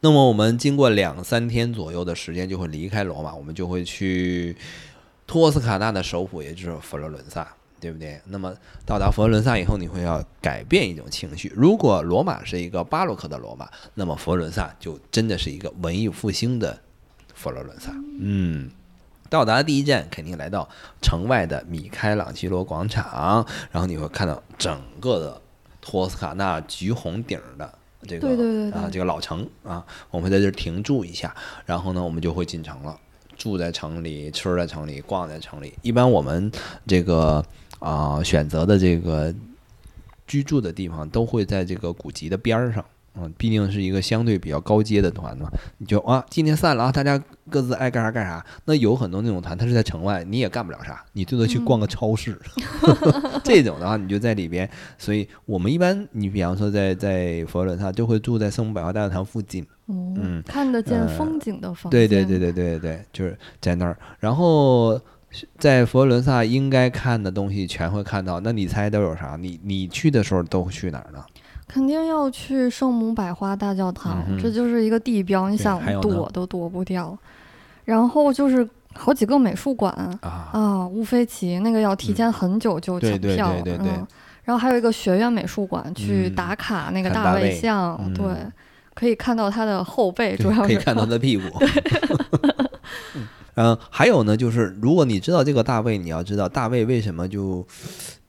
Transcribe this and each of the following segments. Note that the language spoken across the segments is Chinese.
那么我们经过两三天左右的时间，就会离开罗马，我们就会去托斯卡纳的首府，也就是佛罗伦萨。对不对？那么到达佛罗伦萨以后，你会要改变一种情绪。如果罗马是一个巴洛克的罗马，那么佛罗伦萨就真的是一个文艺复兴的佛罗伦萨。嗯，到达第一站肯定来到城外的米开朗基罗广场，然后你会看到整个的托斯卡纳橘红顶的这个啊这个老城啊，我们会在这儿停住一下，然后呢，我们就会进城了，住在城里，吃在城里，逛在城里。一般我们这个。啊，选择的这个居住的地方都会在这个古籍的边儿上，嗯，毕竟是一个相对比较高阶的团嘛。你就啊，今天散了啊，大家各自爱干啥干啥。那有很多那种团，他是在城外，你也干不了啥，你最多去逛个超市。这种的话，你就在里边。所以我们一般，你比方说在在佛罗伦萨，就会住在圣母百花大教堂附近，嗯，看得见风景的房。对对对对对对，就是在那儿，然后。在佛罗伦萨应该看的东西全会看到，那你猜都有啥？你你去的时候都去哪儿呢？肯定要去圣母百花大教堂，这就是一个地标，你想躲都躲不掉。然后就是好几个美术馆啊，乌菲齐那个要提前很久就抢票，对对对对。然后还有一个学院美术馆，去打卡那个大卫像，对，可以看到他的后背，主要是。可以看到他的屁股。嗯，还有呢，就是如果你知道这个大卫，你要知道大卫为什么就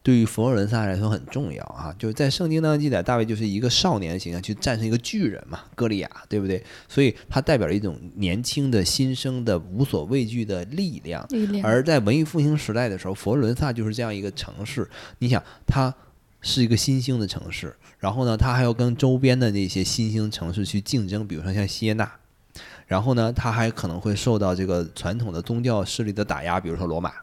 对于佛罗伦萨来说很重要啊？就是在圣经当中记载，大卫就是一个少年的形象去战胜一个巨人嘛，歌利亚，对不对？所以他代表了一种年轻的新生的无所畏惧的力量。力量。而在文艺复兴时代的时候，佛罗伦萨就是这样一个城市。你想，它是一个新兴的城市，然后呢，它还要跟周边的那些新兴城市去竞争，比如说像锡耶纳。然后呢，它还可能会受到这个传统的宗教势力的打压，比如说罗马，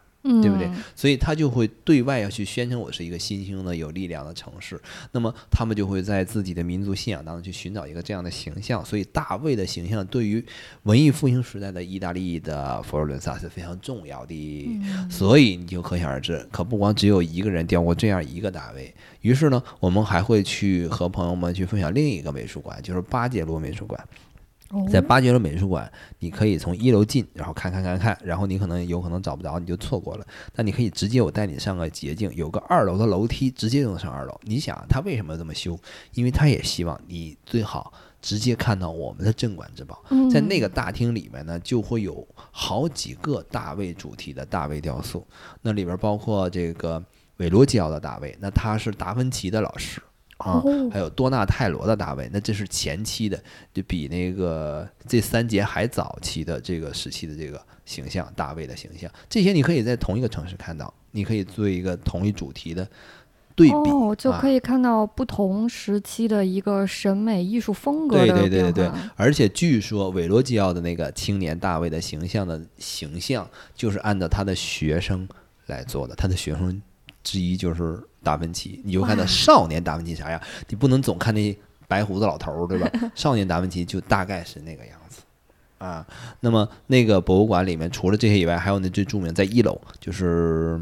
对不对？所以他就会对外要去宣称我是一个新兴的、有力量的城市。那么他们就会在自己的民族信仰当中去寻找一个这样的形象。所以大卫的形象对于文艺复兴时代的意大利的佛罗伦萨是非常重要的。所以你就可想而知，可不光只有一个人雕过这样一个大卫。于是呢，我们还会去和朋友们去分享另一个美术馆，就是巴杰罗美术馆。在巴杰罗美术馆，你可以从一楼进，然后看看看看，然后你可能有可能找不着，你就错过了。但你可以直接我带你上个捷径，有个二楼的楼梯，直接就能上二楼。你想他为什么这么修？因为他也希望你最好直接看到我们的镇馆之宝。在那个大厅里面呢，就会有好几个大卫主题的大卫雕塑，那里边包括这个韦罗基奥的大卫，那他是达芬奇的老师。啊，还有多纳泰罗的大卫，那这是前期的，就比那个这三节还早期的这个时期的这个形象，大卫的形象，这些你可以在同一个城市看到，你可以做一个同一主题的对比，就可以看到不同时期的一个审美艺术风格的对对对对对，而且据说韦罗基奥的那个青年大卫的形象的形象，就是按照他的学生来做的，他的学生之一就是。达芬奇，你就看到少年达芬奇啥样？你不能总看那白胡子老头儿，对吧？少年达芬奇就大概是那个样子啊。那么那个博物馆里面，除了这些以外，还有那最著名在一楼，就是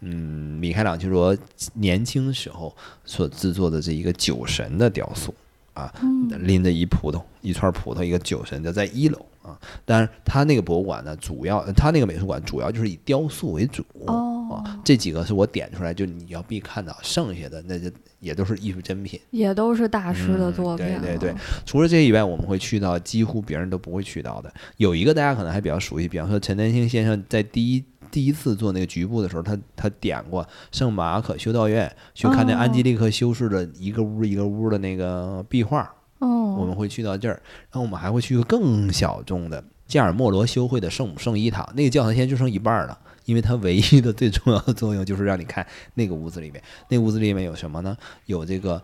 嗯，米开朗基罗年轻时候所制作的这一个酒神的雕塑啊，拎着一葡萄，一串葡萄，一个酒神，就在一楼啊。但是他那个博物馆呢，主要他那个美术馆主要就是以雕塑为主。这几个是我点出来，就你要必看到，剩下的那就也都是艺术珍品，也都是大师的作品。对对对，除了这以外，我们会去到几乎别人都不会去到的。有一个大家可能还比较熟悉，比方说陈丹青先生在第一第一次做那个局部的时候，他他点过圣马可修道院去看那安吉利克修士的一个屋一个屋的那个壁画。哦，我们会去到这儿，然后我们还会去个更小众的加尔默罗修会的圣母圣衣塔，那个教堂现在就剩一半了。因为它唯一的最重要的作用就是让你看那个屋子里面，那屋子里面有什么呢？有这个，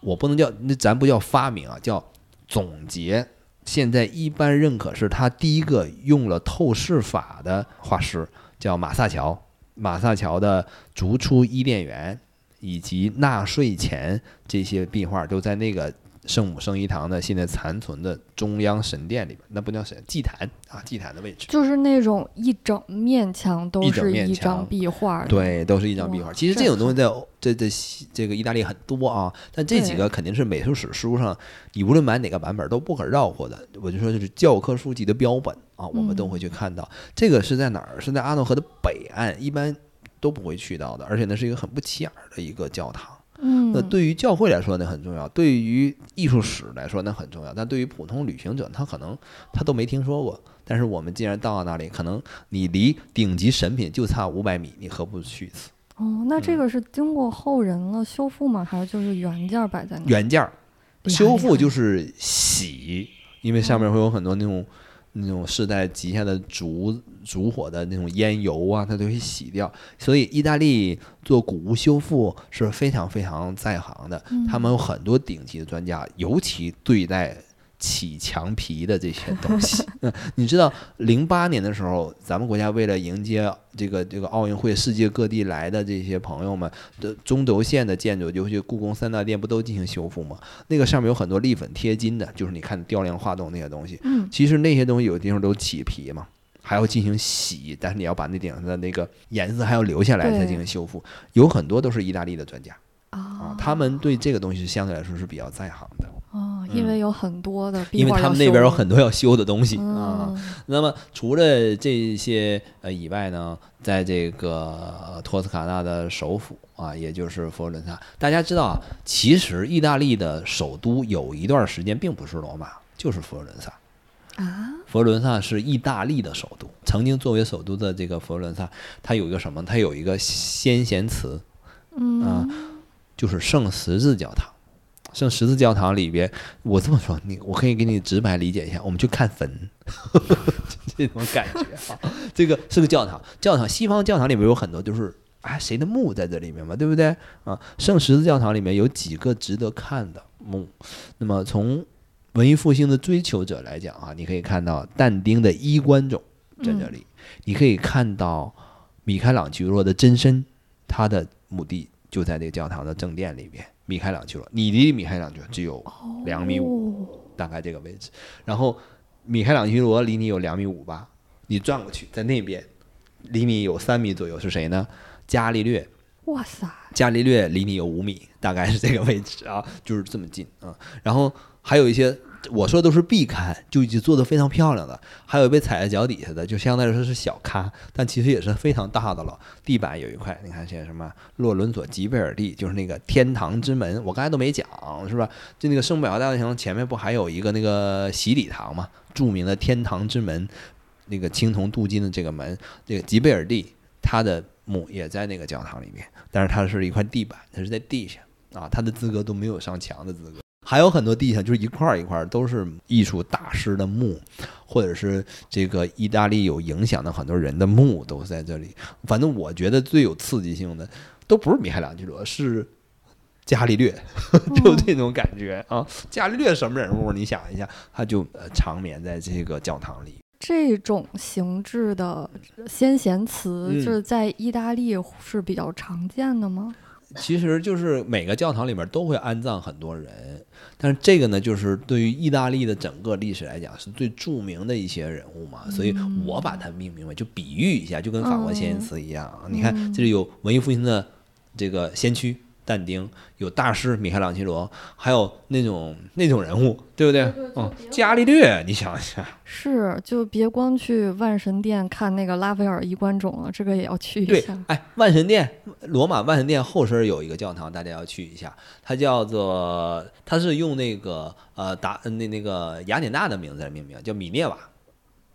我不能叫那咱不叫发明啊，叫总结。现在一般认可是他第一个用了透视法的画师，叫马萨乔。马萨乔的《逐出伊甸园》以及《纳税前》这些壁画都在那个圣母圣衣堂的现在残存的中央神殿里边，那不叫神祭坛啊，祭坛的位置，就是那种一整面墙都是一张壁画，对，都是一张壁画。其实这种东西在这这这个意大利很多啊，但这几个肯定是美术史书上，你无论买哪个版本都不可绕过的。我就说就是教科书级的标本啊，我们都会去看到。这个是在哪儿？是在阿诺河的北岸，一般都不会去到的，而且那是一个很不起眼的一个教堂。嗯，那对于教会来说那很重要，对于艺术史来说那很重要，但对于普通旅行者，他可能他都没听说过。但是我们既然到了那里，可能你离顶级神品就差五百米，你何不去一次？哦，那这个是经过后人了修复吗？还是就是原件摆在那？原件，修复就是洗，因为上面会有很多那种。那种世代积下的烛烛火的那种烟油啊，它都会洗掉。所以意大利做古物修复是非常非常在行的，他们有很多顶级的专家，尤其对待。起墙皮的这些东西，你知道，零八年的时候，咱们国家为了迎接这个这个奥运会，世界各地来的这些朋友们的中轴线的建筑，尤其故宫三大殿，不都进行修复吗？那个上面有很多立粉贴金的，就是你看雕梁画栋那些东西。嗯，其实那些东西有的地方都起皮嘛，还要进行洗，但是你要把那顶上的那个颜色还要留下来才进行修复。有很多都是意大利的专家啊，他们对这个东西相对来说是比较在行的。哦，因为有很多的，因为他们那边有很多要修的东西啊。那么除了这些呃以外呢，在这个托斯卡纳的首府啊，也就是佛罗伦萨，大家知道啊，其实意大利的首都有一段时间并不是罗马，就是佛罗伦萨啊。佛罗伦萨是意大利的首都，曾经作为首都的这个佛罗伦萨，它有一个什么？它有一个先贤祠，嗯，就是圣十字教堂。圣十字教堂里边，我这么说，你我可以给你直白理解一下，我们去看坟，这种感觉啊。这个是个教堂，教堂西方教堂里面有很多，就是啊谁的墓在这里面嘛，对不对啊？圣十字教堂里面有几个值得看的墓。那么从文艺复兴的追求者来讲啊，你可以看到但丁的衣冠冢在这里，你可以看到米开朗基罗的真身，他的墓地就在这个教堂的正殿里边。米开朗基罗，你离米开朗基罗只有两米五，大概这个位置。然后米开朗基罗离你有两米五吧？你转过去，在那边离你有三米左右是谁呢？伽利略。哇塞！伽利略离你有五米，大概是这个位置啊，就是这么近啊。然后还有一些。我说的都是必刊，就已经做的非常漂亮的，还有被踩在脚底下的，就相当于说是小咖，但其实也是非常大的了。地板有一块，你看写什么洛伦佐吉贝尔蒂，就是那个天堂之门，我刚才都没讲，是吧？就那个圣百花大教堂前面不还有一个那个洗礼堂嘛？著名的天堂之门，那个青铜镀金的这个门，这个吉贝尔蒂他的墓也在那个教堂里面，但是它是一块地板，它是在地下啊，他的资格都没有上墙的资格。还有很多地下就是一块一块都是艺术大师的墓，或者是这个意大利有影响的很多人的墓都在这里。反正我觉得最有刺激性的都不是米开朗基罗，是伽利略，就这种感觉啊。伽利略什么人物？你想一下，他就呃长眠在这个教堂里。这种形制的先贤祠，就是在意大利是比较常见的吗？其实就是每个教堂里面都会安葬很多人，但是这个呢，就是对于意大利的整个历史来讲是最著名的一些人物嘛，所以我把它命名为，就比喻一下，就跟法国先贤祠一样。你看这里有文艺复兴的这个先驱。但丁有大师米开朗基罗，还有那种那种人物，对不对？嗯，伽利略，你想一下，是就别光去万神殿看那个拉斐尔衣冠冢了，这个也要去一下。哎，万神殿，罗马万神殿后身有一个教堂，大家要去一下，它叫做，它是用那个呃达那那个雅典娜的名字来命名，叫米涅瓦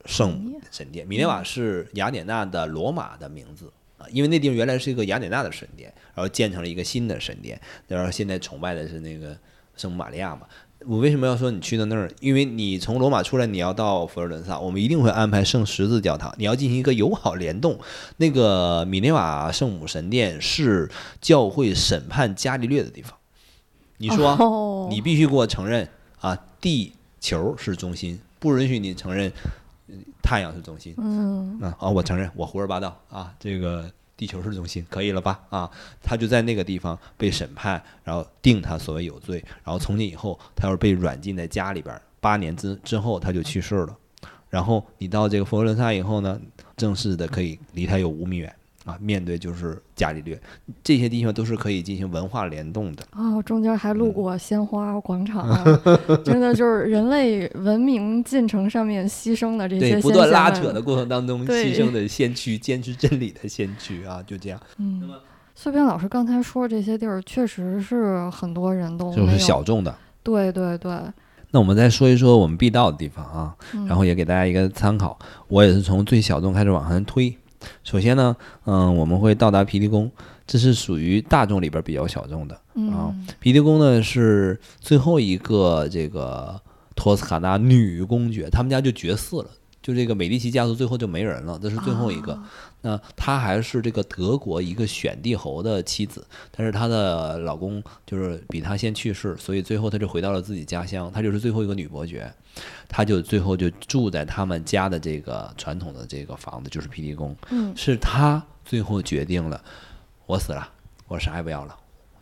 圣神殿。米涅瓦是雅典娜的罗马的名字。啊，因为那地方原来是一个雅典娜的神殿，然后建成了一个新的神殿，然后现在崇拜的是那个圣母玛利亚嘛。我为什么要说你去到那儿？因为你从罗马出来，你要到佛罗伦萨，我们一定会安排圣十字教堂，你要进行一个友好联动。那个米内瓦圣母神殿是教会审判伽利略的地方。你说，你必须给我承认啊，地球是中心，不允许你承认。太阳是中心，嗯，啊，哦，我承认我胡说八道啊，这个地球是中心，可以了吧？啊，他就在那个地方被审判，然后定他所谓有罪，然后从今以后，他要是被软禁在家里边，八年之之后他就去世了。然后你到这个佛罗伦萨以后呢，正式的可以离他有五米远。啊，面对就是伽利略，这些地方都是可以进行文化联动的。哦，中间还路过鲜花广场，真的就是人类文明进程上面牺牲的这些。对，不断拉扯的过程当中牺牲的先驱，坚持真理的先驱啊，就这样。嗯，那么碎片老师刚才说这些地儿，确实是很多人都就是小众的。对对对。那我们再说一说我们必到的地方啊，然后也给大家一个参考。我也是从最小众开始往上推。首先呢，嗯，我们会到达皮迪宫，这是属于大众里边比较小众的啊。皮迪宫呢是最后一个这个托斯卡纳女公爵，他们家就绝嗣了，就这个美第奇家族最后就没人了，这是最后一个。那她还是这个德国一个选帝侯的妻子，但是她的老公就是比她先去世，所以最后她就回到了自己家乡，她就是最后一个女伯爵。她就最后就住在他们家的这个传统的这个房子，就是皮迪宫。嗯，是她最后决定了，我死了，我啥也不要了，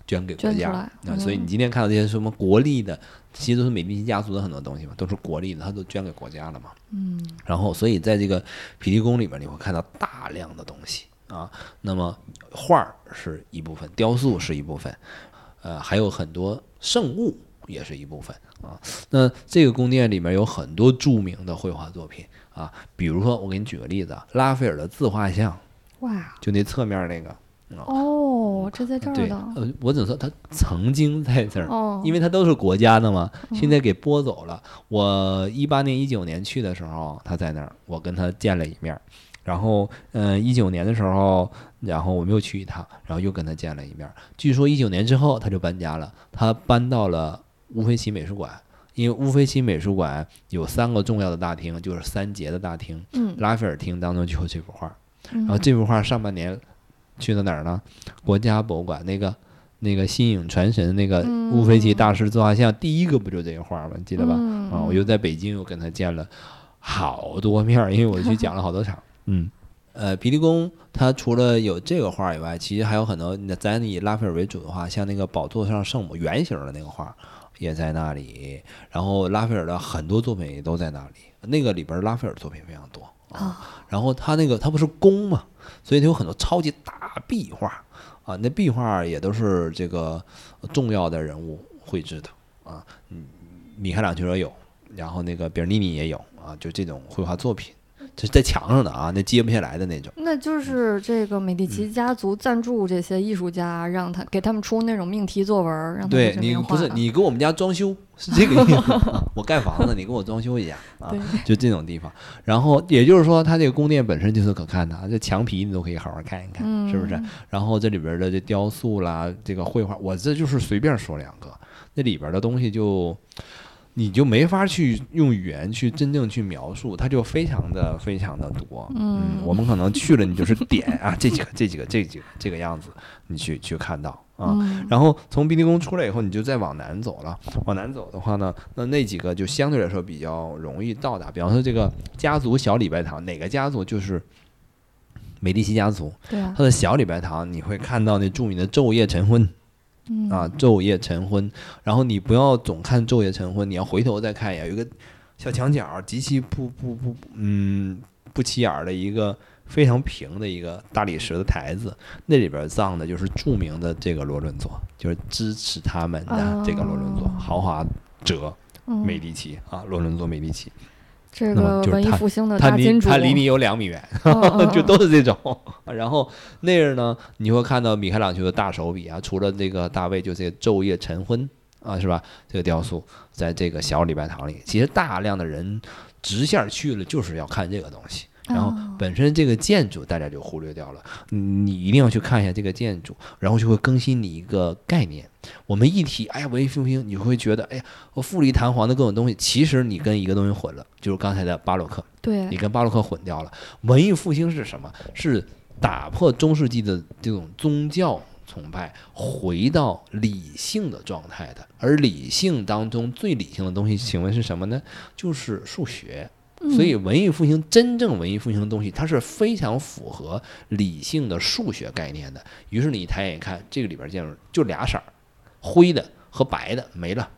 捐给国家。那所以你今天看到这些什么国力的，其实都是美第奇家族的很多东西嘛，都是国力的，他都捐给国家了嘛。嗯，然后所以在这个皮提宫里面，你会看到大量的东西啊。那么画儿是一部分，雕塑是一部分，呃，还有很多圣物。也是一部分啊。那这个宫殿里面有很多著名的绘画作品啊，比如说我给你举个例子，拉斐尔的自画像，哇，就那侧面那个。哦，这在这儿呢。呃，我只能说他曾经在这儿，因为他都是国家的嘛，现在给拨走了。我一八年、一九年去的时候，他在那儿，我跟他见了一面。然后，嗯，一九年的时候，然后我们又去一趟，然后又跟他见了一面。据说一九年之后他就搬家了，他搬到了。乌菲齐美术馆，因为乌菲齐美术馆有三个重要的大厅，就是三杰的大厅。嗯，拉斐尔厅当中就有这幅画，然后这幅画上半年去的哪儿呢？国家博物馆那个那个新颖传神那个乌菲齐大师自画像，第一个不就这个画吗？记得吧？啊，我又在北京又跟他见了好多面，因为我去讲了好多场。嗯，呃，皮利宫它除了有这个画以外，其实还有很多。咱以拉斐尔为主的话，像那个宝座上圣母圆形的那个画。也在那里，然后拉斐尔的很多作品也都在那里。那个里边拉斐尔作品非常多啊。然后他那个他不是宫嘛，所以他有很多超级大壁画啊。那壁画也都是这个重要的人物绘制的啊。嗯，米开朗基罗有，然后那个比尔尼尼也有啊，就这种绘画作品。这是在墙上的啊，那揭不下来的那种。那就是这个美第奇家族赞助这些艺术家，让他给他们出那种命题作文，让他对你不是你给我们家装修是这个意思，我盖房子你给我装修一下啊，就这种地方。然后也就是说，它这个宫殿本身就是可看的，这墙皮你都可以好好看一看，是不是？然后这里边的这雕塑啦，这个绘画，我这就是随便说两个，那里边的东西就。你就没法去用语言去真正去描述，它就非常的非常的多。嗯，我们可能去了，你就是点啊，这几个，这几个，这几个，这个样子，你去去看到啊。然后从碧提宫出来以后，你就再往南走了。往南走的话呢，那那几个就相对来说比较容易到达。比方说这个家族小礼拜堂，哪个家族就是美第奇家族？对啊。它的小礼拜堂，你会看到那著名的昼夜晨昏。啊，昼夜晨昏，然后你不要总看昼夜晨昏，你要回头再看一眼，有一个小墙角，极其不不不，嗯，不起眼的一个非常平的一个大理石的台子，那里边葬的就是著名的这个罗伦佐，就是支持他们的这个罗伦佐，豪华者美第奇啊，罗伦佐美第奇。这个文艺复兴的大金主，他离你有两米远，就都是这种。然后那儿呢，你会看到米开朗基罗的大手笔啊，除了这个大卫，就这个昼夜晨昏啊，是吧？这个雕塑在这个小礼拜堂里，其实大量的人直线去了，就是要看这个东西。然后本身这个建筑大家就忽略掉了，你一定要去看一下这个建筑，然后就会更新你一个概念。我们一提哎呀文艺复兴，你会觉得哎呀我富丽堂皇的各种东西，其实你跟一个东西混了，就是刚才的巴洛克。对，你跟巴洛克混掉了。文艺复兴是什么？是打破中世纪的这种宗教崇拜，回到理性的状态的。而理性当中最理性的东西，请问是什么呢？就是数学。所以文艺复兴真正文艺复兴的东西，它是非常符合理性的数学概念的。于是你一抬眼一看，这个里边建筑就俩色儿，灰的和白的没了，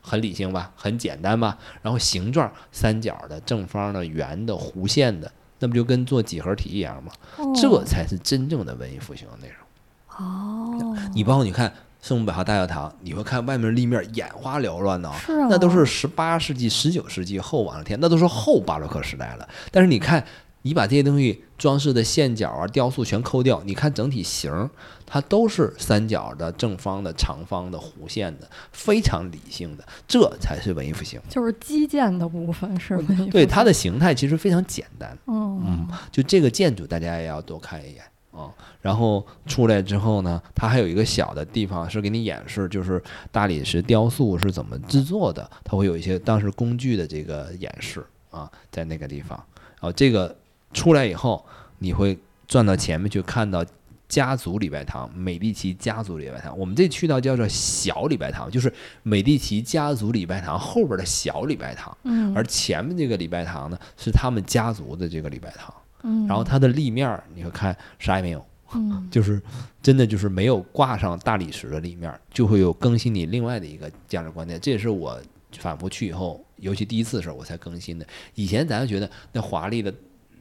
很理性吧，很简单吧。然后形状三角的、正方的、圆的、弧线的，那不就跟做几何题一样吗？这才是真正的文艺复兴的内容。哦，你包括你看。圣母百花大教堂，你会看外面立面眼花缭乱的，是啊，那都是十八世纪、十九世纪后往的天，那都是后巴洛克时代了。但是你看，你把这些东西装饰的线角啊、雕塑全抠掉，你看整体形，它都是三角的、正方的、长方的、弧线的，非常理性的，这才是文艺复兴。就是基建的部分是吗？对，它的形态其实非常简单。嗯嗯，就这个建筑，大家也要多看一眼。啊，然后出来之后呢，它还有一个小的地方是给你演示，就是大理石雕塑是怎么制作的，它会有一些当时工具的这个演示啊，在那个地方。然后这个出来以后，你会转到前面去看到家族礼拜堂，美第奇家族礼拜堂。我们这去到叫做小礼拜堂，就是美第奇家族礼拜堂后边的小礼拜堂。嗯，而前面这个礼拜堂呢，是他们家族的这个礼拜堂。嗯，然后它的立面儿，你会看啥也没有，嗯，就是真的就是没有挂上大理石的立面，就会有更新你另外的一个价值观念。这也是我反复去以后，尤其第一次的时候我才更新的。以前咱觉得那华丽的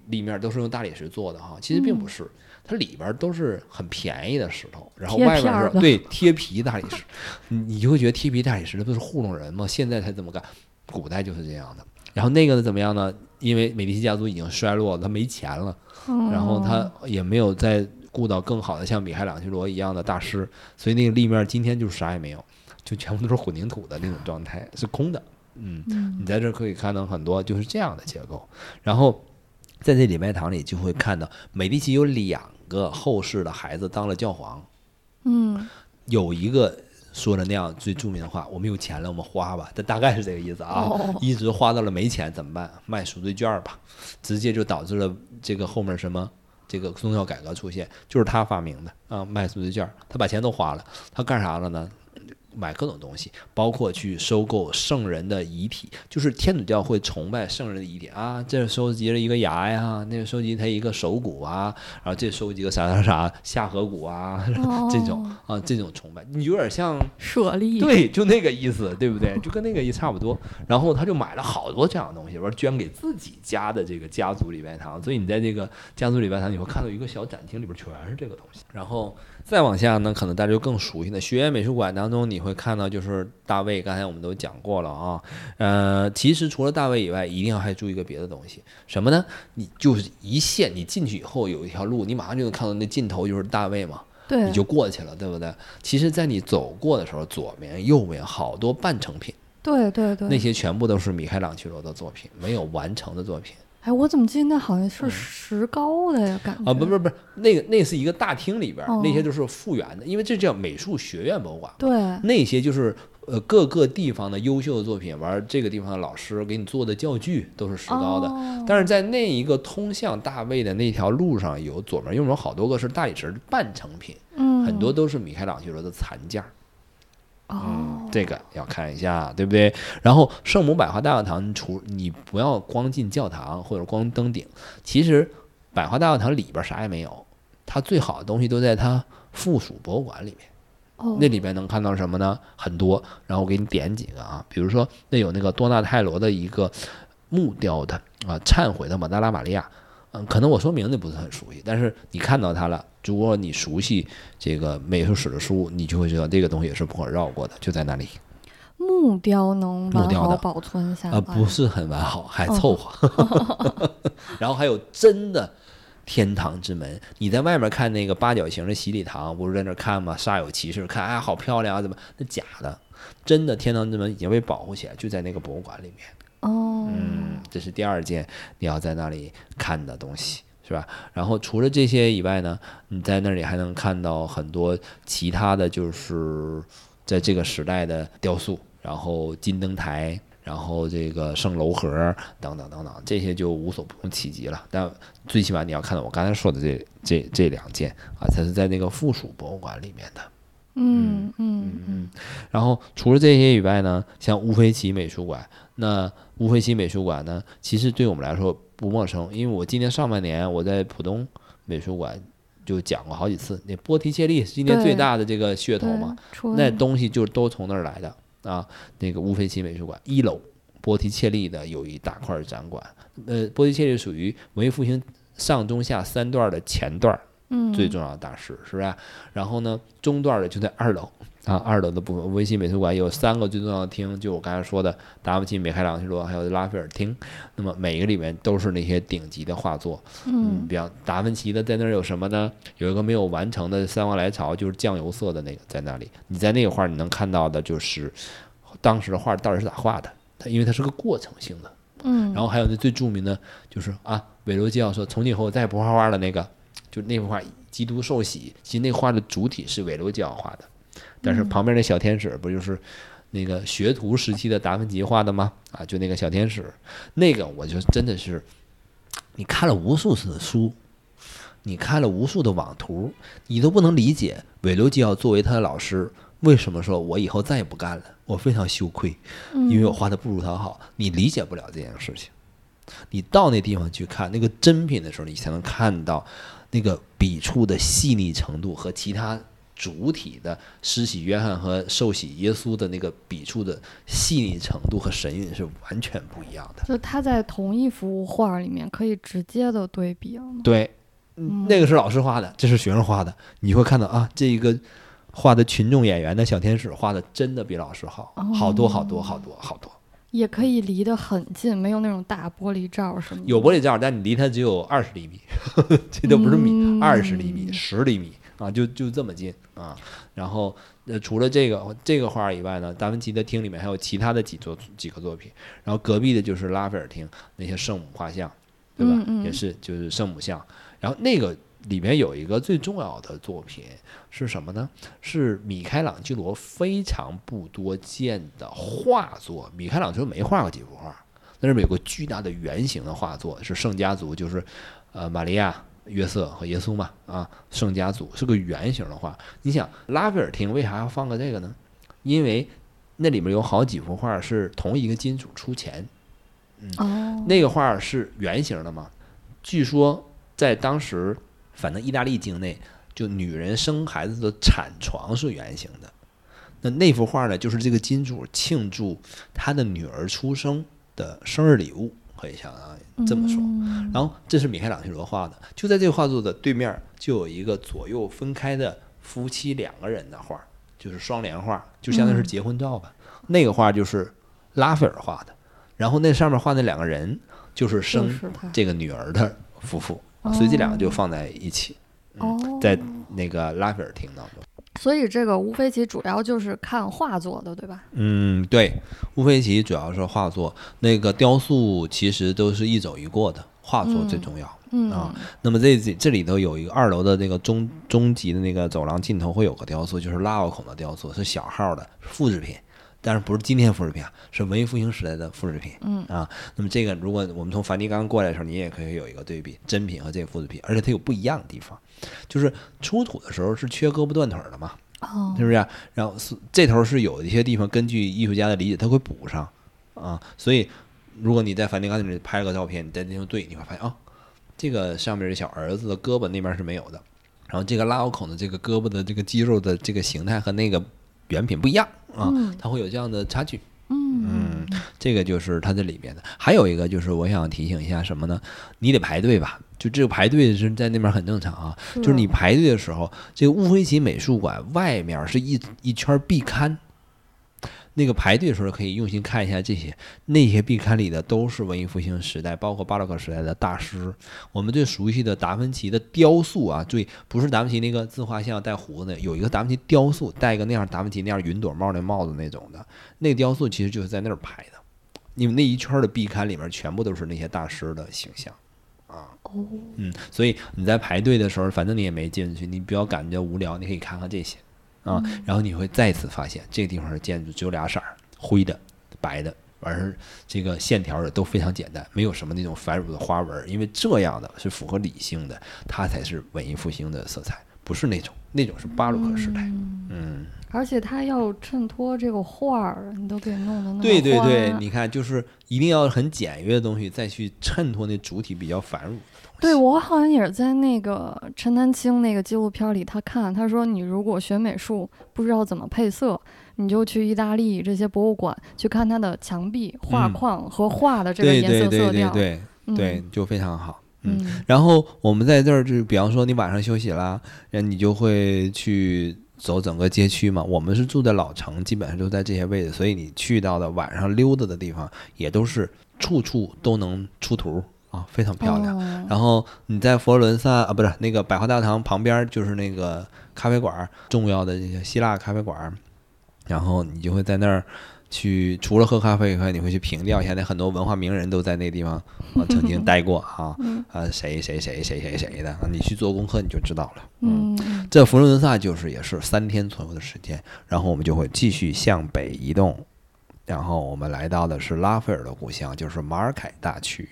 立面都是用大理石做的哈，其实并不是，它里边都是很便宜的石头，然后外边是对贴皮大理石，你你就会觉得贴皮大理石那不是糊弄人吗？现在才这么干，古代就是这样的。然后那个呢怎么样呢？因为美第奇家族已经衰落了，他没钱了，然后他也没有再雇到更好的像米开朗基罗一样的大师，所以那个立面今天就是啥也没有，就全部都是混凝土的那种状态，是空的。嗯，你在这可以看到很多就是这样的结构。然后在这礼拜堂里就会看到美第奇有两个后世的孩子当了教皇。嗯，有一个。说的那样最著名的话，我们有钱了，我们花吧，这大概是这个意思啊。一直花到了没钱怎么办？卖赎罪券吧，直接就导致了这个后面什么这个宗教改革出现，就是他发明的啊，卖赎罪券，他把钱都花了，他干啥了呢？买各种东西，包括去收购圣人的遗体，就是天主教会崇拜圣人的遗体啊。这收集了一个牙呀，那个收集他一个手骨啊，然后这收集个啥啥啥下颌骨啊，这种啊，这种崇拜，你有点像舍利，对，就那个意思，对不对？就跟那个意思差不多。然后他就买了好多这样的东西，完捐给自己家的这个家族礼拜堂。所以你在这个家族礼拜堂，你会看到一个小展厅，里边全是这个东西。然后。再往下呢，可能大家就更熟悉了学院美术馆当中，你会看到就是大卫。刚才我们都讲过了啊，呃，其实除了大卫以外，一定要还注意一个别的东西，什么呢？你就是一线，你进去以后有一条路，你马上就能看到那尽头就是大卫嘛，对，你就过去了，对不对？其实，在你走过的时候，左面、右面好多半成品，对对对，那些全部都是米开朗基罗的作品，没有完成的作品。哎，我怎么记得那好像是石膏的呀？感觉啊，不不不，那个那是一个大厅里边，那些都是复原的，因为这叫美术学院博物馆。对，那些就是呃各个地方的优秀的作品，完这个地方的老师给你做的教具都是石膏的。但是在那一个通向大卫的那条路上，有左面右面好多个是大理石半成品，嗯，很多都是米开朗基罗的残件。嗯，这个要看一下，对不对？然后圣母百花大教堂，除你不要光进教堂或者光登顶，其实百花大教堂里边啥也没有，它最好的东西都在它附属博物馆里面。哦，那里边能看到什么呢？很多，然后我给你点几个啊，比如说那有那个多纳泰罗的一个木雕的啊，忏悔的马达拉玛利亚。嗯，可能我说名字不是很熟悉，但是你看到它了。如果你熟悉这个美术史的书，你就会知道这个东西也是不可绕过的，就在那里。木雕能完好保存下来？不是很完好，还凑合。然后还有真的天堂之门，你在外面看那个八角形的洗礼堂，不是在那看吗？煞有其事，看哎，好漂亮啊，怎么？那假的，真的天堂之门已经被保护起来，就在那个博物馆里面。哦，嗯，这是第二件你要在那里看的东西，是吧？然后除了这些以外呢，你在那里还能看到很多其他的就是在这个时代的雕塑，然后金灯台，然后这个圣楼盒等等等等，这些就无所不用其极了。但最起码你要看到我刚才说的这这这两件啊，它是在那个附属博物馆里面的。嗯嗯嗯。然后除了这些以外呢，像乌菲齐美术馆，那乌菲齐美术馆呢，其实对我们来说不陌生，因为我今年上半年我在浦东美术馆就讲过好几次，那波提切利是今年最大的这个噱头嘛，那东西就都从那儿来的啊。那个乌菲齐美术馆一楼，波提切利的有一大块展馆，呃，波提切利属于文艺复兴上中下三段的前段。最重要的大师是不是？然后呢，中段的就在二楼啊，二楼的部分，维希美术馆有三个最重要的厅，就我刚才说的达芬奇、米开朗基罗还有拉斐尔厅。那么每个里面都是那些顶级的画作。嗯，比方达芬奇的在那儿有什么呢？有一个没有完成的《三王来朝》，就是酱油色的那个在那里。你在那个画你能看到的就是当时的画到底是咋画的？它因为它是个过程性的。嗯。然后还有那最著名的就是啊，韦罗基奥说从今以后我再也不画画了那个。就那幅画《基督受洗》，其实那画的主体是韦罗基奥画的，但是旁边那小天使不就是那个学徒时期的达芬奇画的吗？啊，就那个小天使，那个我就真的是，你看了无数次的书，你看了无数的网图，你都不能理解韦罗基奥作为他的老师，为什么说我以后再也不干了？我非常羞愧，因为我画的不如他好。你理解不了这件事情，你到那地方去看那个真品的时候，你才能看到。那个笔触的细腻程度和其他主体的施洗约翰和受洗耶稣的那个笔触的细腻程度和神韵是完全不一样的。就他在同一幅画里面可以直接的对比对，那个是老师画的，这是学生画的。你会看到啊，这一个画的群众演员的小天使画的真的比老师好，好多好多好多好多。也可以离得很近，没有那种大玻璃罩什么。有玻璃罩，但你离它只有二十厘米，这都不是米，二十厘米、十厘米啊，就就这么近啊。然后，呃，除了这个这个画以外呢，达芬奇的厅里面还有其他的几座几个作品。然后隔壁的就是拉斐尔厅那些圣母画像，对吧？也是就是圣母像。然后那个里面有一个最重要的作品。是什么呢？是米开朗基罗非常不多见的画作。米开朗基罗没画过几幅画，那里面有个巨大的圆形的画作，是圣家族，就是呃玛利亚、约瑟和耶稣嘛啊，圣家族是个圆形的画。你想拉斐尔厅为啥要放个这个呢？因为那里面有好几幅画是同一个金主出钱，嗯，那个画是圆形的嘛？据说在当时，反正意大利境内。就女人生孩子的产床是圆形的，那那幅画呢，就是这个金主庆祝他的女儿出生的生日礼物，可以相当于这么说。然后这是米开朗基罗画的，就在这个画作的对面就有一个左右分开的夫妻两个人的画，就是双联画，就相当于是结婚照吧。那个画就是拉斐尔画的，然后那上面画那两个人就是生这个女儿的夫妇，所以这两个就放在一起。哦，在那个拉斐尔厅当中，所以这个乌菲齐主要就是看画作的，对吧？嗯，对，乌菲齐主要是画作，那个雕塑其实都是一走一过的，画作最重要。嗯啊，那么这这里头有一个二楼的那个中中级的那个走廊尽头会有个雕塑，就是拉奥孔的雕塑，是小号的复制品。但是不是今天复制品啊？是文艺复兴时代的复制品。嗯啊，那么这个如果我们从梵蒂冈过来的时候，你也可以有一个对比，真品和这个复制品，而且它有不一样的地方，就是出土的时候是缺胳膊断腿的嘛，是不是？然后是这头是有一些地方，根据艺术家的理解，他会补上啊。所以如果你在梵蒂冈里面拍个照片，你在那方对，你会发现啊，这个上面的小儿子的胳膊那边是没有的，然后这个拉奥孔的这个胳膊的这个肌肉的这个形态和那个。原品不一样啊，它会有这样的差距。嗯，这个就是它这里面的。还有一个就是我想提醒一下什么呢？你得排队吧？就这个排队是在那边很正常啊。就是你排队的时候，这个乌菲齐美术馆外面是一一圈壁龛。那个排队的时候可以用心看一下这些，那些壁龛里的都是文艺复兴时代，包括巴洛克时代的大师。我们最熟悉的达芬奇的雕塑啊，注意不是达芬奇那个自画像带胡子的，有一个达芬奇雕塑，戴一个那样达芬奇那样云朵帽那帽子那种的，那个雕塑其实就是在那儿拍的。你们那一圈的壁龛里面全部都是那些大师的形象啊。哦，嗯，所以你在排队的时候，反正你也没进去，你不要感觉无聊，你可以看看这些。啊，然后你会再次发现，这个地方的建筑只有俩色儿，灰的、白的，而这个线条也都非常简单，没有什么那种繁缛的花纹，因为这样的是符合理性的，它才是文艺复兴的色彩。不是那种，那种是巴洛克时代。嗯，而且它要衬托这个画儿，你都给弄的那么对对对，你看，就是一定要很简约的东西，再去衬托那主体比较繁缛。对我好像也是在那个陈丹青那个纪录片里，他看他说，你如果学美术不知道怎么配色，你就去意大利这些博物馆去看它的墙壁画框和画的这个颜色色调，对对，就非常好。嗯，然后我们在这儿，就比方说你晚上休息啦，那你就会去走整个街区嘛。我们是住在老城，基本上都在这些位置，所以你去到的晚上溜达的地方，也都是处处都能出图啊，非常漂亮。然后你在佛罗伦萨啊，不是那个百花大堂旁边，就是那个咖啡馆，重要的这些希腊咖啡馆，然后你就会在那儿。去除了喝咖啡以外，你会去凭吊一下那很多文化名人都在那地方啊曾经 待过啊啊谁谁谁谁谁谁的啊你去做功课你就知道了嗯这佛罗伦萨就是也是三天左右的时间，然后我们就会继续向北移动，然后我们来到的是拉斐尔的故乡，就是马尔凯大区，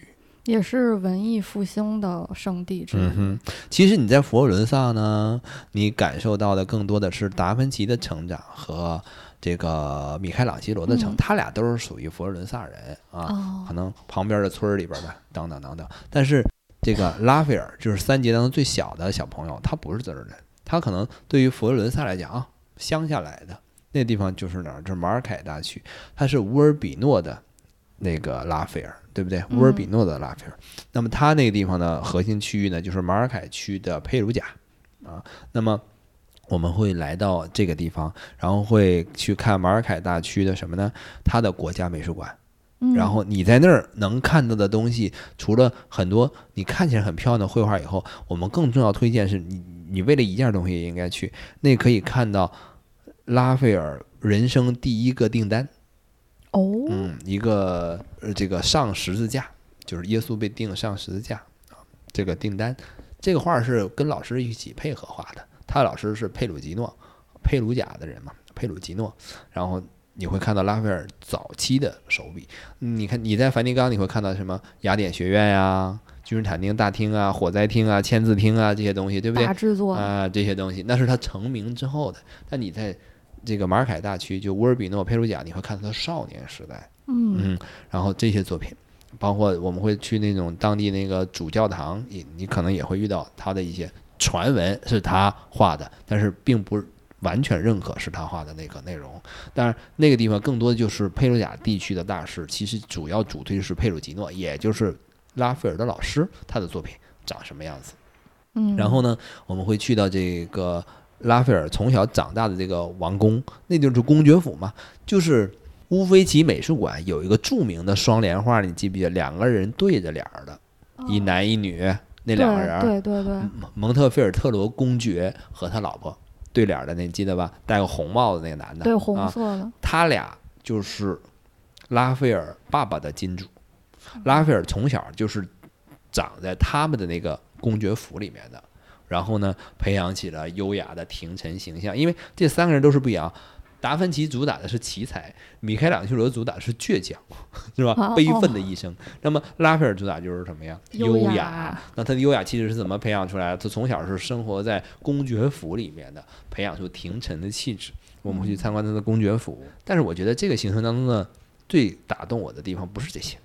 也是文艺复兴的圣地之一。嗯其实你在佛罗伦萨呢，你感受到的更多的是达芬奇的成长和。这个米开朗基罗的城，他俩都是属于佛罗伦萨人啊，可能旁边的村儿里边的等等等等。但是这个拉斐尔就是三杰当中最小的小朋友，他不是这儿人，他可能对于佛罗伦萨来讲啊，乡下来的那地方就是哪儿？就是马尔凯大区，他是乌尔比诺的那个拉斐尔，对不对？乌尔比诺的拉斐尔。那么它那个地方的核心区域呢，就是马尔凯区的佩鲁贾啊。那么我们会来到这个地方，然后会去看马尔凯大区的什么呢？它的国家美术馆。然后你在那儿能看到的东西，除了很多你看起来很漂亮的绘画以后，我们更重要推荐是你，你为了一件东西也应该去，那可以看到拉斐尔人生第一个订单。哦，嗯，一个这个上十字架，就是耶稣被钉上十字架啊，这个订单，这个画是跟老师一起配合画的。他老师是佩鲁吉诺，佩鲁贾的人嘛，佩鲁吉诺。然后你会看到拉斐尔早期的手笔。你看你在梵蒂冈，你会看到什么雅典学院呀、君士坦丁大厅啊、火灾厅啊、签字厅啊这些东西，对不对？大制作啊，这些东西那是他成名之后的。但你在这个马尔凯大区，就乌尔比诺、佩鲁贾，你会看到他少年时代。嗯，然后这些作品，包括我们会去那种当地那个主教堂，你你可能也会遇到他的一些。传闻是他画的，但是并不完全认可是他画的那个内容。但是那个地方更多的就是佩鲁贾地区的大师，其实主要主推是佩鲁吉诺，也就是拉斐尔的老师，他的作品长什么样子。嗯，然后呢，我们会去到这个拉斐尔从小长大的这个王宫，那就是公爵府嘛，就是乌菲齐美术馆有一个著名的双联画，你记不记得？两个人对着脸儿的，一男一女。那两个人，对对对，蒙特菲尔特罗公爵和他老婆对脸的那，你记得吧？戴个红帽子那个男的，对，红色的。他俩就是拉斐尔爸爸的金主。拉斐尔从小就是长在他们的那个公爵府里面的，然后呢，培养起了优雅的廷臣形象。因为这三个人都是不一样。达芬奇主打的是奇才，米开朗基罗主打的是倔强，是吧？悲愤的一生。那么拉斐尔主打就是什么呀？优雅。那他的优雅气质是怎么培养出来的？他从小是生活在公爵府里面的，培养出廷臣的气质。我们会去参观他的公爵府，但是我觉得这个行程当中呢，最打动我的地方不是这些，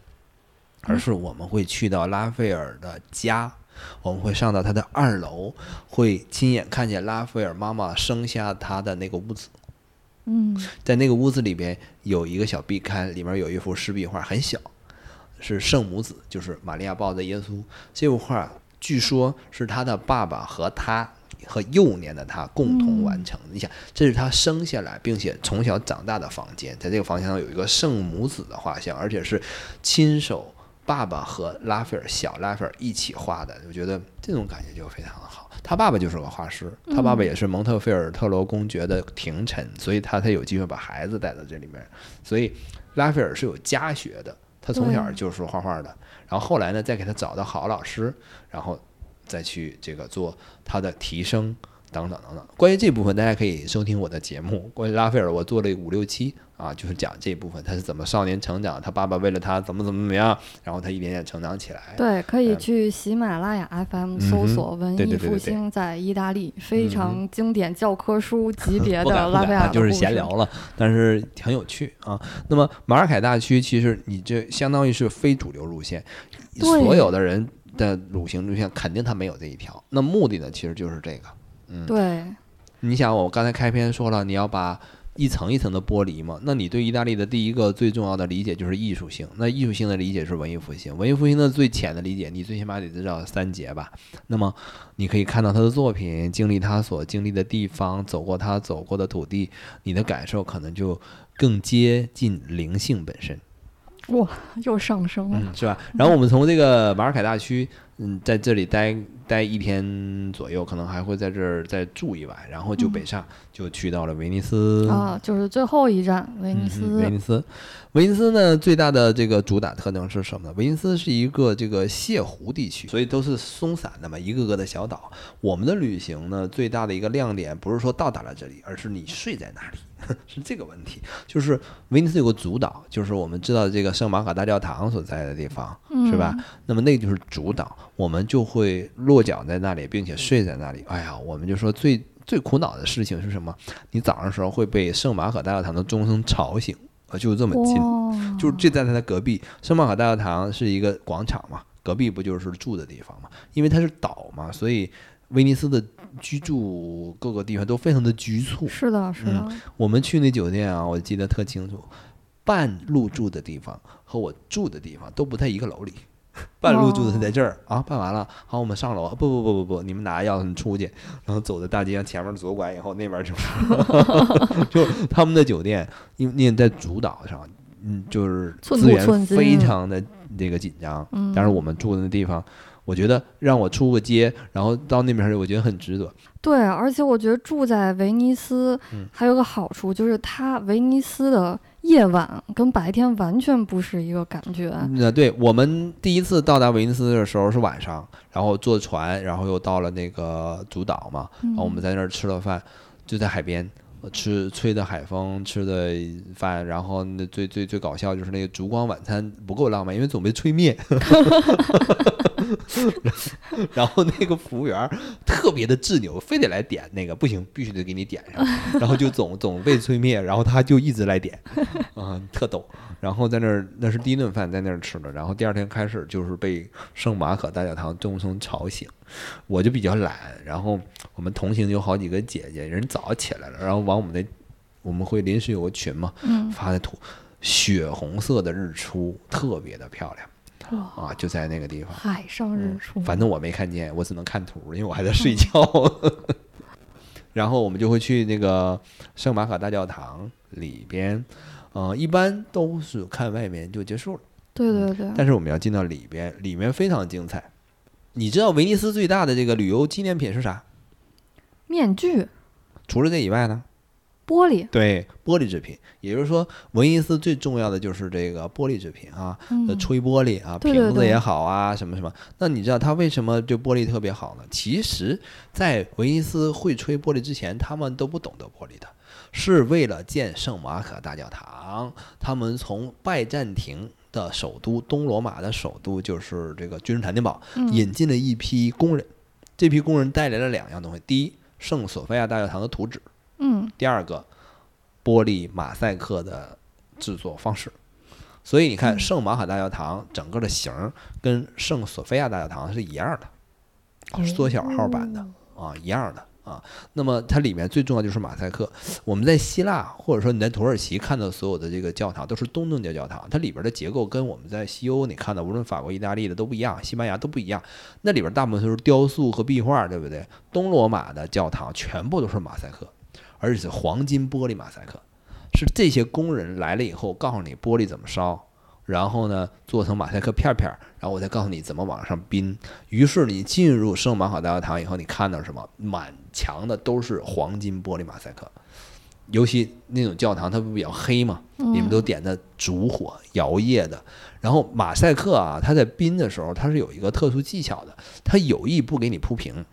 而是我们会去到拉斐尔的家，我们会上到他的二楼，会亲眼看见拉斐尔妈妈生下他的那个屋子。嗯，在那个屋子里边有一个小壁龛，里面有一幅湿壁画，很小，是圣母子，就是玛利亚抱着耶稣。这幅画据说是他的爸爸和他和幼年的他共同完成。你想，这是他生下来并且从小长大的房间，在这个房间上有一个圣母子的画像，而且是亲手爸爸和拉斐尔小拉斐尔一起画的。我觉得这种感觉就非常的好。他爸爸就是个画师，他爸爸也是蒙特菲尔特罗公爵的廷臣，所以他才有机会把孩子带到这里面。所以拉斐尔是有家学的，他从小就是画画的。然后后来呢，再给他找到好老师，然后再去这个做他的提升，等等等等。关于这部分，大家可以收听我的节目。关于拉斐尔，我做了五六期啊，就是讲这部分他是怎么少年成长，他爸爸为了他怎么怎么怎么样，然后他一点点成长起来。对，可以去喜马拉雅 FM 搜索“文艺复兴在意大利”，非常经典教科书级 别的拉斐尔就是闲聊了，但是很有趣啊。那么马尔凯大区其实你这相当于是非主流路线，所有的人的旅行路线肯定他没有这一条。那目的呢，其实就是这个。嗯，对，你想我刚才开篇说了，你要把一层一层的剥离嘛，那你对意大利的第一个最重要的理解就是艺术性。那艺术性的理解是文艺复兴，文艺复兴的最浅的理解，你最起码得知道三杰吧。那么你可以看到他的作品，经历他所经历的地方，走过他走过的土地，你的感受可能就更接近灵性本身。哇，又上升了，是吧？然后我们从这个马尔凯大区，嗯，在这里待。待一天左右，可能还会在这儿再住一晚，然后就北上，就去到了威尼斯啊，就是最后一站威尼斯。威尼斯，威尼斯呢，最大的这个主打特征是什么呢？威尼斯是一个这个泻湖地区，所以都是松散的嘛，一个个的小岛。我们的旅行呢，最大的一个亮点不是说到达了这里，而是你睡在哪里。是这个问题，就是威尼斯有个主岛，就是我们知道这个圣马可大教堂所在的地方，是吧？那么那就是主岛，我们就会落脚在那里，并且睡在那里。哎呀，我们就说最最苦恼的事情是什么？你早上时候会被圣马可大教堂的钟声吵醒，呃，就是这么近，就是这在它的隔壁。圣马可大教堂是一个广场嘛，隔壁不就是住的地方嘛？因为它是岛嘛，所以威尼斯的。居住各个地方都非常的局促，是的，是的。我们去那酒店啊，我记得特清楚，半路住的地方和我住的地方都不在一个楼里。半路住的是在这儿啊，办完了，好，我们上楼。不不不不不，你们拿钥匙出去，然后走在大街上，前面左拐以后，那边就是，就他们的酒店，因为在主岛上，嗯，就是资源非常的这个紧张。但是我们住的那地方。我觉得让我出个街，然后到那边去，我觉得很值得。对，而且我觉得住在威尼斯还有个好处，就是它威尼斯的夜晚跟白天完全不是一个感觉。那对我们第一次到达威尼斯的时候是晚上，然后坐船，然后又到了那个主岛嘛，然后我们在那儿吃了饭，就在海边吃吹的海风，吃的饭，然后那最最最搞笑就是那个烛光晚餐不够浪漫，因为总被吹灭。然后那个服务员特别的执拗，非得来点那个，不行，必须得给你点上。然后就总总被催灭，然后他就一直来点，啊，特逗。然后在那儿，那是第一顿饭在那儿吃的。然后第二天开始就是被圣马可大教堂钟声吵醒，我就比较懒。然后我们同行有好几个姐姐，人早起来了，然后往我们那，我们会临时有个群嘛，发的图，血红色的日出，特别的漂亮。啊，就在那个地方，海上日出。反正我没看见，我只能看图，因为我还在睡觉。然后我们就会去那个圣马可大教堂里边，嗯，一般都是看外面就结束了。对对对。但是我们要进到里边，里面非常精彩。你知道威尼斯最大的这个旅游纪念品是啥？面具。除了这以外呢？玻璃对玻璃制品，也就是说，威尼斯最重要的就是这个玻璃制品啊，吹玻璃啊，瓶子也好啊，什么什么。那你知道它为什么就玻璃特别好呢？其实，在威尼斯会吹玻璃之前，他们都不懂得玻璃的，是为了建圣马可大教堂，他们从拜占庭的首都东罗马的首都，就是这个君士坦丁堡，引进了一批工人，这批工人带来了两样东西：第一，圣索菲亚大教堂的图纸。嗯，第二个，玻璃马赛克的制作方式，所以你看圣马可大教堂整个的形儿跟圣索菲亚大教堂是一样的，缩小号版的啊，一样的啊。那么它里面最重要就是马赛克。我们在希腊或者说你在土耳其看到所有的这个教堂都是东正教教堂，它里边的结构跟我们在西欧你看到无论法国、意大利的都不一样，西班牙都不一样。那里边大部分都是雕塑和壁画，对不对？东罗马的教堂全部都是马赛克。而且是黄金玻璃马赛克，是这些工人来了以后告诉你玻璃怎么烧，然后呢做成马赛克片片，然后我再告诉你怎么往上冰。于是你进入圣马可大教堂以后，你看到什么？满墙的都是黄金玻璃马赛克，尤其那种教堂它不比较黑嘛，你们都点的烛火摇曳的。然后马赛克啊，它在冰的时候它是有一个特殊技巧的，它有意不给你铺平。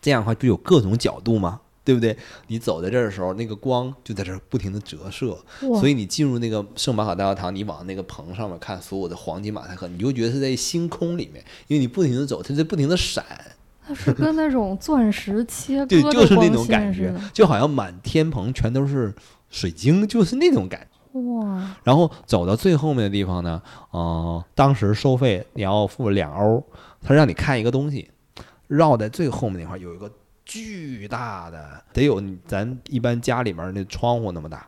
这样的话不有各种角度吗？对不对？你走在这儿的时候，那个光就在这儿不停的折射，所以你进入那个圣马可大教堂，你往那个棚上面看，所有的黄金马赛克，你就觉得是在星空里面，因为你不停的走，它在不停的闪。它是跟那种钻石切割对，就是那种感觉，就好像满天棚全都是水晶，就是那种感觉。哇！然后走到最后面的地方呢，嗯，当时收费你要付两欧，他让你看一个东西，绕在最后面那块有一个。巨大的，得有咱一般家里面那窗户那么大，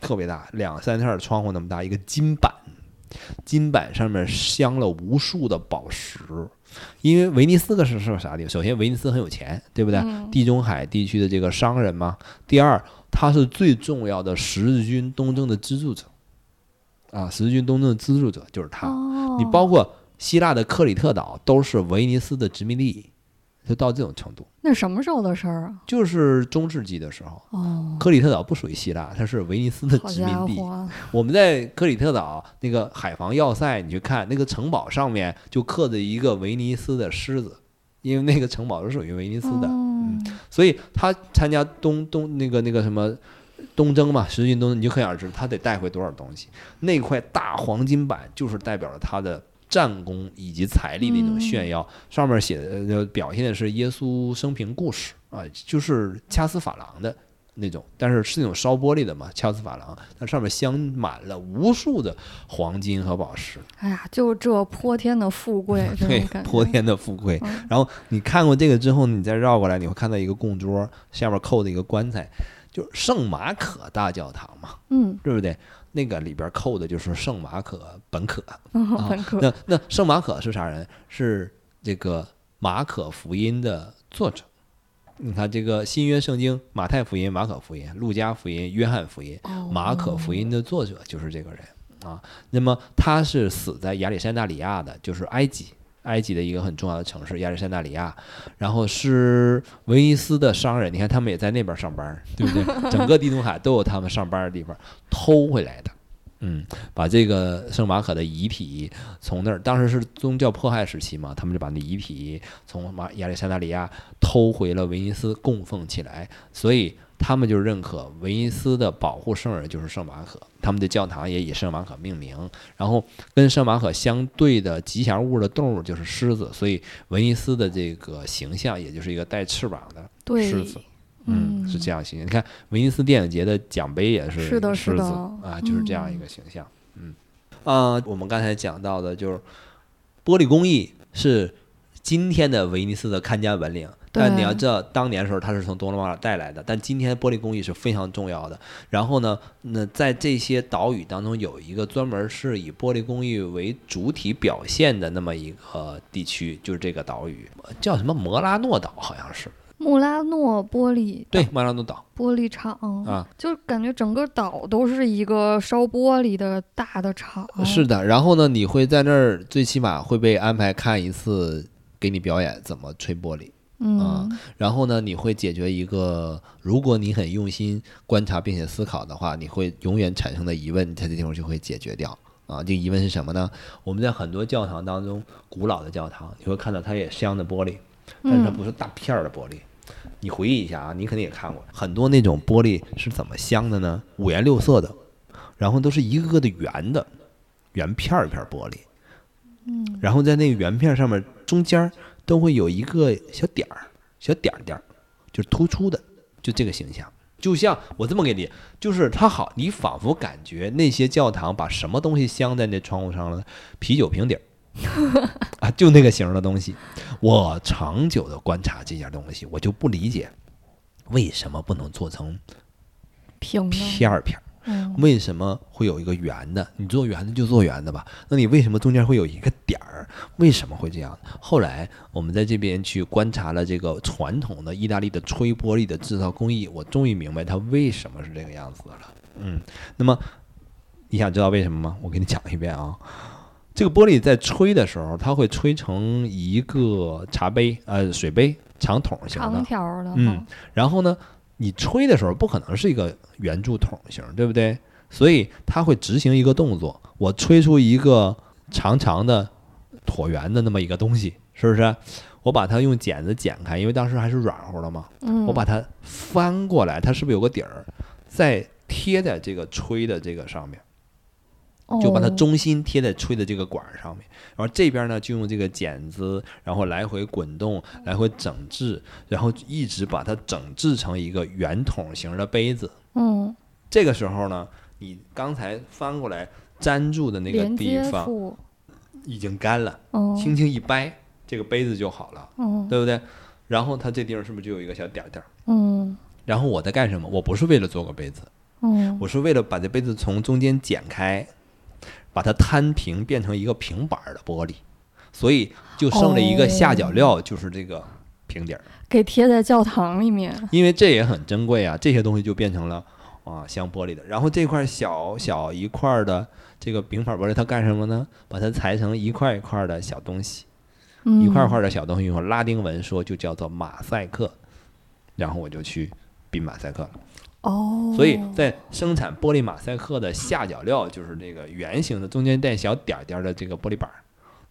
特别大，两三扇窗户那么大，一个金板，金板上面镶了无数的宝石。因为威尼斯的是是个啥地方？首先，威尼斯很有钱，对不对？地中海地区的这个商人嘛。第二，他是最重要的十字军东征的资助者，啊，十字军东征的资助者就是他。你包括希腊的克里特岛都是威尼斯的殖民地。就到这种程度，那什么时候的事儿啊？就是中世纪的时候。哦，克里特岛不属于希腊，它是威尼斯的殖民地。我们在克里特岛那个海防要塞，你去看那个城堡上面就刻着一个威尼斯的狮子，因为那个城堡是属于威尼斯的。嗯，所以他参加东东那个那个什么东征嘛，十字军东征，你就可想而知他得带回多少东西。那块大黄金板就是代表了他的。战功以及财力的一种炫耀，上面写的表现的是耶稣生平故事啊，就是掐丝珐琅的那种，但是是那种烧玻璃的嘛，掐丝珐琅，它上面镶满了无数的黄金和宝石。哎呀，就这泼天的富贵，对，泼天的富贵。然后你看过这个之后，你再绕过来，你会看到一个供桌，下面扣的一个棺材，就是圣马可大教堂嘛，嗯，对不对？那个里边扣的就是圣马可本可啊，那那圣马可是啥人？是这个马可福音的作者。你看这个新约圣经，马太福音、马可福音、路加福音、约翰福音，马可福音的作者就是这个人啊。那么他是死在亚历山大里亚的，就是埃及。埃及的一个很重要的城市亚历山大里亚，然后是威尼斯的商人，你看他们也在那边上班，对不对？整个地中海都有他们上班的地方，偷回来的，嗯，把这个圣马可的遗体从那儿，当时是宗教迫害时期嘛，他们就把那遗体从马亚历山大里亚偷回了威尼斯供奉起来，所以。他们就认可威尼斯的保护圣人就是圣马可，他们的教堂也以圣马可命名。然后跟圣马可相对的吉祥物的动物就是狮子，所以威尼斯的这个形象也就是一个带翅膀的狮子。嗯，是这样形象。你看威尼斯电影节的奖杯也是狮子啊，就是这样一个形象。嗯，啊，我们刚才讲到的就是玻璃工艺是今天的威尼斯的看家本领。但你要知道，当年的时候它是从多罗马带来的，但今天玻璃工艺是非常重要的。然后呢，那在这些岛屿当中，有一个专门是以玻璃工艺为主体表现的那么一个地区，就是这个岛屿叫什么摩拉诺岛，好像是。穆拉诺玻璃对，穆拉诺岛玻璃厂啊，就感觉整个岛都是一个烧玻璃的大的厂。是的，然后呢，你会在那儿最起码会被安排看一次，给你表演怎么吹玻璃。嗯，然后呢，你会解决一个，如果你很用心观察并且思考的话，你会永远产生的疑问，它这地方就会解决掉啊。这个疑问是什么呢？我们在很多教堂当中，古老的教堂，你会看到它也镶的玻璃，但是它不是大片儿的玻璃。你回忆一下啊，你肯定也看过很多那种玻璃是怎么镶的呢？五颜六色的，然后都是一个个的圆的，圆片儿片玻璃。嗯，然后在那个圆片上面中间。都会有一个小点儿，小点儿点儿，就是突出的，就这个形象。就像我这么给你，就是它好，你仿佛感觉那些教堂把什么东西镶在那窗户上了？啤酒瓶底儿 啊，就那个形的东西。我长久的观察这件东西，我就不理解为什么不能做成平片儿片儿。为什么会有一个圆的？你做圆的就做圆的吧。那你为什么中间会有一个点儿？为什么会这样？后来我们在这边去观察了这个传统的意大利的吹玻璃的制造工艺，我终于明白它为什么是这个样子了。嗯，那么你想知道为什么吗？我给你讲一遍啊。这个玻璃在吹的时候，它会吹成一个茶杯，呃，水杯长筒型的，长条的。嗯，然后呢？你吹的时候不可能是一个圆柱筒形，对不对？所以它会执行一个动作，我吹出一个长长的椭圆的那么一个东西，是不是？我把它用剪子剪开，因为当时还是软乎的嘛。嗯，我把它翻过来，它是不是有个底儿？再贴在这个吹的这个上面，就把它中心贴在吹的这个管儿上面。然后这边呢，就用这个剪子，然后来回滚动，来回整治，然后一直把它整治成一个圆筒形的杯子。嗯，这个时候呢，你刚才翻过来粘住的那个地方已经干了，轻轻一掰。这个杯子就好了，对不对？然后它这地方是不是就有一个小点点？嗯。然后我在干什么？我不是为了做个杯子，嗯，我是为了把这杯子从中间剪开，把它摊平，变成一个平板的玻璃，所以就剩了一个下脚料，就是这个平底儿，给贴在教堂里面。因为这也很珍贵啊，这些东西就变成了啊镶玻璃的。然后这块小小一块的这个平板玻璃，它干什么呢？把它裁成一块一块的小东西。一块块的小东西，用拉丁文说就叫做马赛克，然后我就去比马赛克了。哦，所以在生产玻璃马赛克的下脚料就是这个圆形的，中间带小点点的这个玻璃板，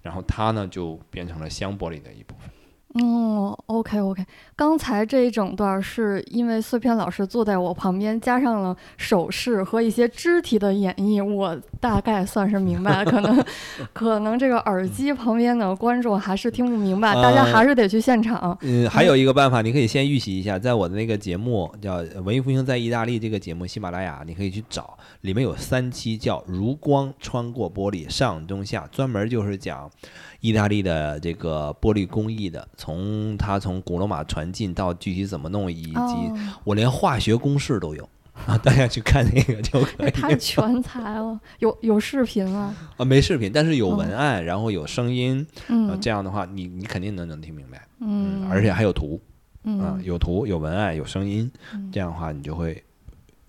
然后它呢就变成了镶玻璃的一部分。哦，OK OK，刚才这一整段是因为碎片老师坐在我旁边，加上了手势和一些肢体的演绎，我大概算是明白了。可能 可能这个耳机旁边的观众还是听不明白，大家还是得去现场。嗯，还有一个办法，你可以先预习一下，在我的那个节目叫《文艺复兴在意大利》这个节目，喜马拉雅你可以去找，里面有三期叫《如光穿过玻璃》，上中下，专门就是讲。意大利的这个玻璃工艺的，从它从古罗马传进到具体怎么弄，以及我连化学公式都有啊，大家去看那个就可以。太全才了，有有视频吗？啊，没视频，但是有文案，然后有声音，嗯，这样的话，你你肯定能能听明白，嗯，而且还有图，嗯，有图有文案有声音，这样的话你就会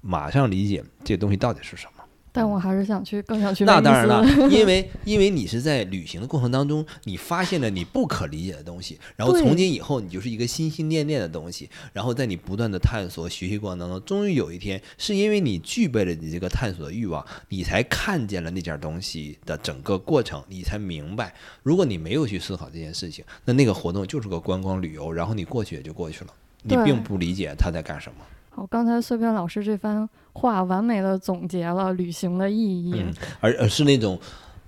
马上理解这东西到底是什么。但我还是想去，更想去。那当然了，因为因为你是在旅行的过程当中，你发现了你不可理解的东西，然后从今以后你就是一个心心念念的东西，然后在你不断的探索学习过程当中，终于有一天，是因为你具备了你这个探索的欲望，你才看见了那件东西的整个过程，你才明白，如果你没有去思考这件事情，那那个活动就是个观光旅游，然后你过去也就过去了，你并不理解他在干什么。好，刚才碎片老师这番话完美的总结了旅行的意义，而而是那种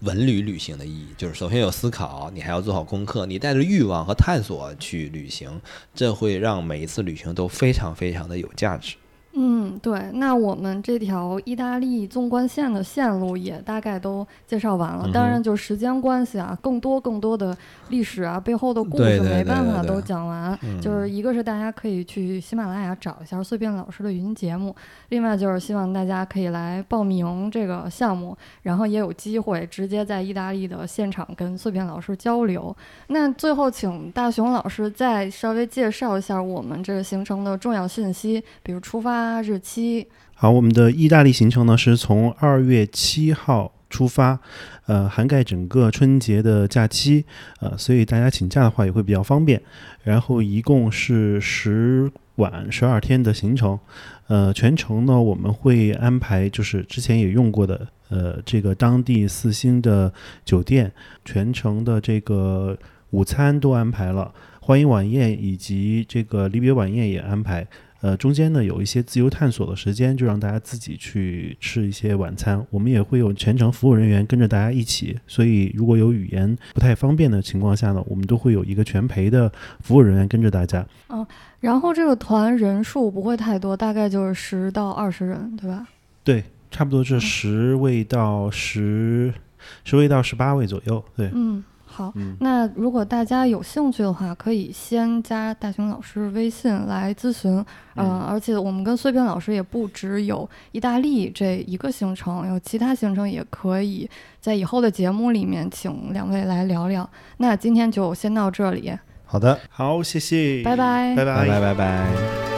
文旅旅行的意义，就是首先有思考，你还要做好功课，你带着欲望和探索去旅行，这会让每一次旅行都非常非常的有价值。嗯，对，那我们这条意大利纵贯线的线路也大概都介绍完了。当然，就时间关系啊，更多更多的历史啊，背后的故事没办法都讲完。就是一个是大家可以去喜马拉雅找一下碎片老师的语音节目，另外就是希望大家可以来报名这个项目，然后也有机会直接在意大利的现场跟碎片老师交流。那最后，请大熊老师再稍微介绍一下我们这个行程的重要信息，比如出发。八日期好，我们的意大利行程呢是从二月七号出发，呃，涵盖整个春节的假期，呃，所以大家请假的话也会比较方便。然后一共是十晚十二天的行程，呃，全程呢我们会安排就是之前也用过的，呃，这个当地四星的酒店，全程的这个午餐都安排了，欢迎晚宴以及这个离别晚宴也安排。呃，中间呢有一些自由探索的时间，就让大家自己去吃一些晚餐。我们也会有全程服务人员跟着大家一起，所以如果有语言不太方便的情况下呢，我们都会有一个全陪的服务人员跟着大家。嗯，然后这个团人数不会太多，大概就是十到二十人，对吧？对，差不多是十位到十十位到十八位左右。对，嗯。好，那如果大家有兴趣的话，可以先加大熊老师微信来咨询。嗯，而且我们跟碎片老师也不只有意大利这一个行程，有其他行程也可以在以后的节目里面请两位来聊聊。那今天就先到这里。好的，好，谢谢，拜拜，拜拜，拜拜，拜拜。